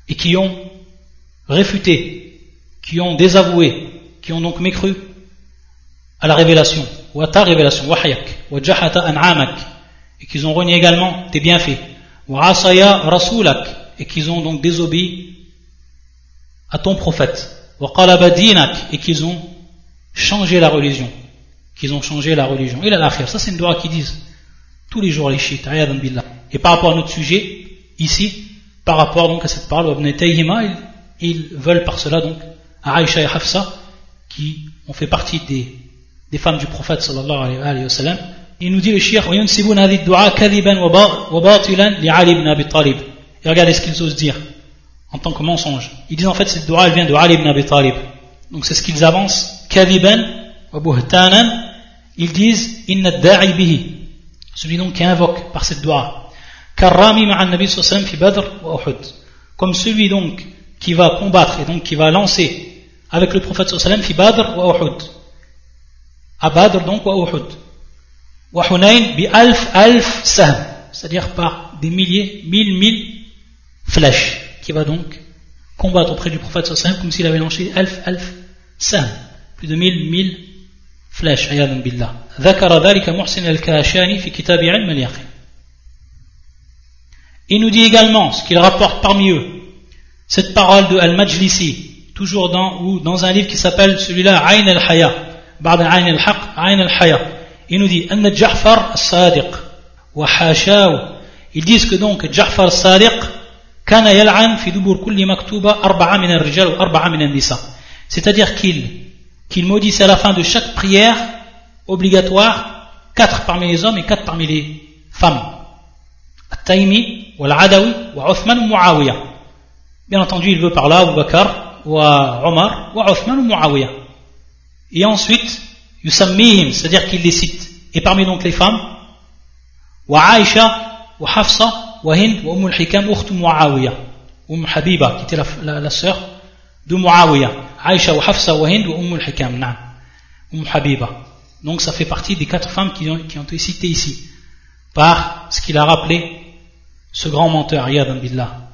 et qui ont réfuté qui ont désavoué, qui ont donc mécru à la révélation, ou à ta révélation, wahyak, wa jahata an'amak, et qu'ils ont renié également tes bienfaits, wa asaya rasulak, et qu'ils ont donc désobéi à ton prophète, wa qalaba et qu'ils ont changé la religion, qu'ils ont changé la religion. Et là, ça c'est une doigt qu'ils disent tous les jours les chiites, billah. Et par rapport à notre sujet, ici, par rapport donc à cette parole, ils, ils veulent par cela donc à Aïcha et Hafsa, qui ont fait partie des, des femmes du prophète sallallahu alayhi wa sallam. Il nous dit le shir, et regardez ce qu'ils osent dire en tant que mensonge. Ils disent en fait cette dua elle vient de Ali ibn Abi Talib. Donc c'est ce qu'ils avancent. Kadiban wa buhtanan. Ils disent inna da'i. Celui donc qui invoque par cette dua. Comme celui donc qui va combattre et donc qui va lancer avec le prophète sallam fi Badr wa Uhud. À Badr donc wa Uhud. Wa Hunayn bi alf alf sahm, c'est-à-dire par des milliers, mille mille flèches qui va donc combattre auprès du prophète sallam comme s'il avait lancé alf alf sahm, plus de mille mille flèches, ayadan billah. ذكر ذلك محسن الكاشاني في كتاب علم اليقين. Il nous dit également ce qu'il rapporte parmi eux, cette parole de Al-Majlisi, toujours dans, ou dans un livre qui s'appelle celui-là Ayn al-Haya, بعد عين الحق عين الحياة. Il nous dit أن جعفر الصادق وحاشاه Ils disent que donc Ja'far al-Sadiq كان يلعن في دبر كل مكتوبة أربعة من الرجال وأربعة من النساء. C'est-à-dire qu'il qu'il maudissait à la fin de chaque prière obligatoire quatre parmi les hommes et quatre parmi les femmes. Uthman, Muawiyah. Bien entendu, il veut par là Abu Bakr, wa Omar, wa Uthman ou Muawiyah. Et ensuite, yusammihim, c'est-à-dire qu'il les cite. Et parmi donc les femmes, wa Aisha, wa Hafsa, wa Hind, wa Umm al-Hikam, Muawiyah. Habiba, qui était la, la sœur de Muawiyah. Aisha, wa Hafsa, wa Hind, wa Umm al-Hikam, na'am. Umm Habiba. Donc ça fait partie des quatre femmes qui ont, qui ont été citées ici. Par ce qu'il a rappelé ce grand menteur, Yadan Billah.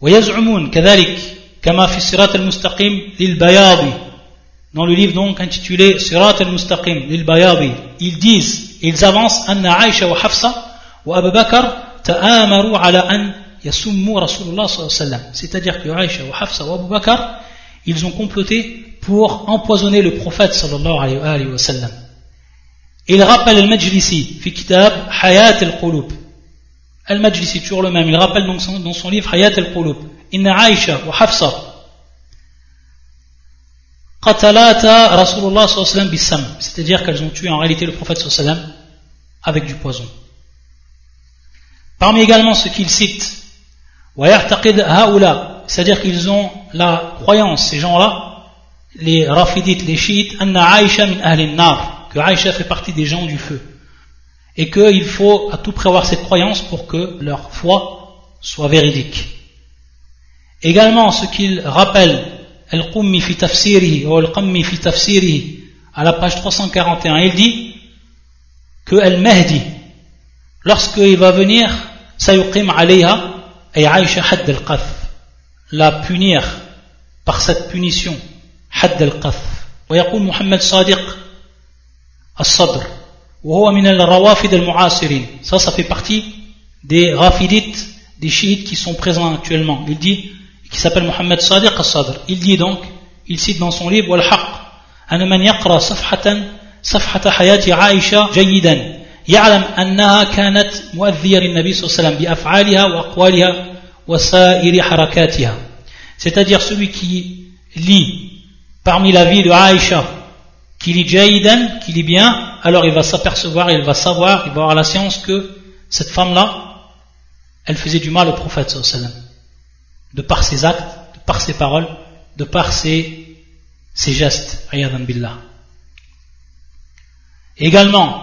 ويزعمون كذلك كما في الصراط المستقيم للبياضي dans le livre donc intitulé Sirat al-Mustaqim للبياضي ils disent ils avancent أن عائشة وحفصة وأبا بكر تآمروا على أن Yassummu Rasulullah sallam. C'est-à-dire que Aisha, wa Hafsa, wa Abu Bakr, ils ont comploté pour empoisonner le prophète sallallahu alayhi wasallam. il rappelle Al-Majlisi, fi kitab Hayat al-Qulub. Al-Majlisi, toujours le même, il rappelle dans son, dans son livre Hayat al-Qulub. Inna Aisha wa Hafsa qatalata Rasulullah sallam. C'est-à-dire qu'elles ont tué en réalité le prophète sallam avec du poison. Parmi également ce qu'il cite c'est-à-dire qu'ils ont la croyance, ces gens-là, les rafidites, les chiites, que Aisha fait partie des gens du feu et qu'il faut à tout prévoir cette croyance pour que leur foi soit véridique. Également, ce qu'il rappelle, Al-Qummi fi ou tafsirihi, à la page 341, il dit que Al-Mahdi, lorsqu'il va venir, sayuqim alayha, ay Aisha hadd al-qaf, la punir par cette punition, hadd al-qaf. ويقول محمد صادق الصدر ça, ça fait partie des rafidites, des chiites qui sont présents actuellement. Il dit, qui s'appelle Mohammed Sadiq al-Sadr. Il dit donc, il cite dans son livre, والحق أن من يقرأ صفحة صفحة حياة عائشة جيدا يعلم أنها كانت مؤذية للنبي صلى الله عليه وسلم بأفعالها وأقوالها وسائر حركاتها. C'est-à-dire celui qui lit parmi la vie de Aïcha qu'il est jaïdan, qu'il est bien, alors il va s'apercevoir, il va savoir, il va avoir la science que cette femme-là, elle faisait du mal au prophète sallam, de par ses actes, de par ses paroles, de par ses, ses gestes, billah. Également,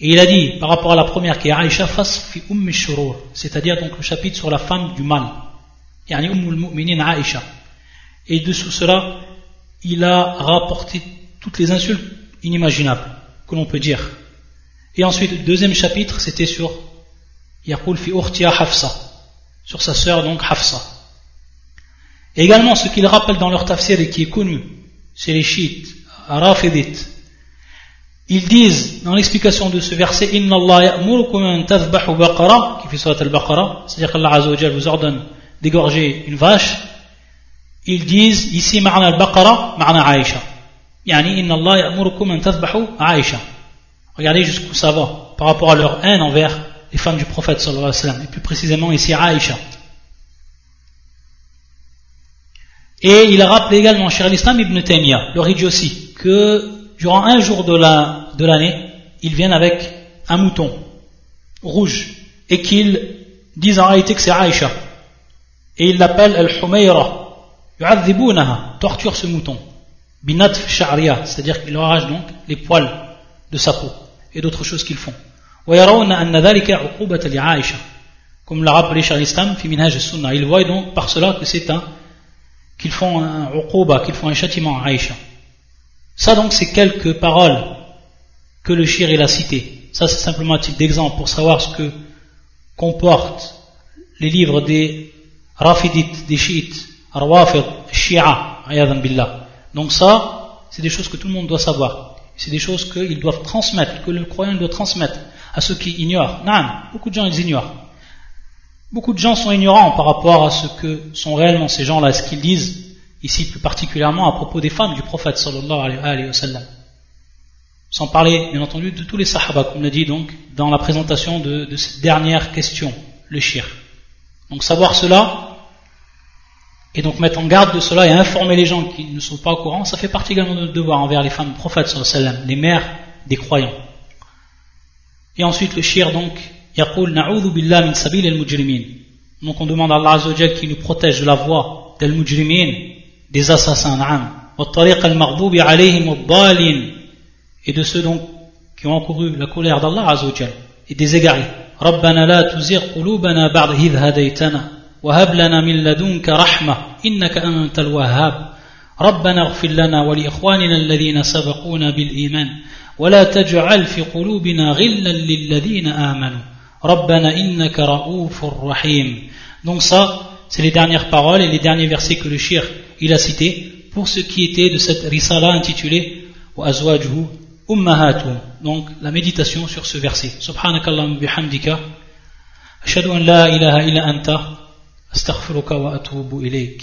Et il a dit, par rapport à la première qui est Aïcha fi umm c'est-à-dire donc le chapitre sur la femme du mal, yani umm al-mu'minin Aïcha. Et dessous cela, il a rapporté toutes les insultes inimaginables que l'on peut dire et ensuite, le deuxième chapitre, c'était sur Yaqul fi Hafsa, sur sa sœur donc Hafsa. Et également, ce qu'ils rappellent dans leur tafsir et qui est connu, c'est les chiites, rafidites. Ils disent, dans l'explication de ce verset, Inna Allah an tazbahu baqara, qui fait surat al-baqara, c'est-à-dire qu'Allah Azza vous ordonne d'égorger une vache. Ils disent, ici, ma'na al-baqara, ma'na Aisha. Yani, Inna Allah ya'murukum an tazbahu Aisha. Regardez jusqu'où ça va par rapport à leur haine envers les femmes du prophète sallallahu alayhi wa sallam, et plus précisément ici Aïcha. Et il a rappelé également, cher l'islam ibn Taymiyyah, le aussi, que durant un jour de l'année, la, ils viennent avec un mouton rouge et qu'ils disent en réalité que c'est Aïcha. Et ils l'appellent Al-Humayra. Yu'adhibunaha, torture ce mouton. Binatf sha'riya, c'est-à-dire qu'il arrache donc les poils de sa peau et d'autres choses qu'ils font. Comme l'a rappelé Charles Islam, Ils voient donc par cela que c'est un, qu'ils font un uquba, qu'ils font un châtiment à Aïcha. Ça donc c'est quelques paroles que le shir il a citées. Ça c'est simplement un type d'exemple pour savoir ce que comportent les livres des rafidites, des chiites, arwafid, shia, billah. Donc ça, c'est des choses que tout le monde doit savoir. C'est des choses qu'ils doivent transmettre, que le croyant doit transmettre à ceux qui ignorent. Non, beaucoup de gens ils ignorent. Beaucoup de gens sont ignorants par rapport à ce que sont réellement ces gens-là, ce qu'ils disent ici plus particulièrement à propos des femmes du prophète sallallahu alayhi wa sallam. Sans parler, bien entendu, de tous les sahaba, comme l'a dit donc dans la présentation de, cette dernière question, le shir. Donc savoir cela, et donc mettre en garde de cela et informer les gens qui ne sont pas au courant, ça fait partie également de notre devoir envers les femmes du prophète sallam, les mères des croyants. Et ensuite le shir donc, yaqul na'udhu billah min sabil al-mujrimin. Donc on demande à Allah Azzawajal qui nous protège de la voie des mujrimin, des assassins, et de ceux donc qui ont encouru la colère d'Allah Azzawajal et des égarés. ربنا لا تزغ قلوبنا بعد إذ هديتنا وهب لنا من لدنك رحمة إنك أنت الوهاب ربنا اغفر لنا ولإخواننا الذين سبقونا بالإيمان ولا تجعل في قلوبنا غلا للذين آمنوا ربنا إنك رؤوف رحيم Donc ça, c'est les dernières paroles et les derniers versets que le shir il a cité pour ce qui était de cette risala intitulée Wa azwajhu ummahatum. Donc la méditation sur ce verset. Subhanakallahu bihamdika ashhadu an la ilaha illa anta astaghfiruka wa atubu ilayk.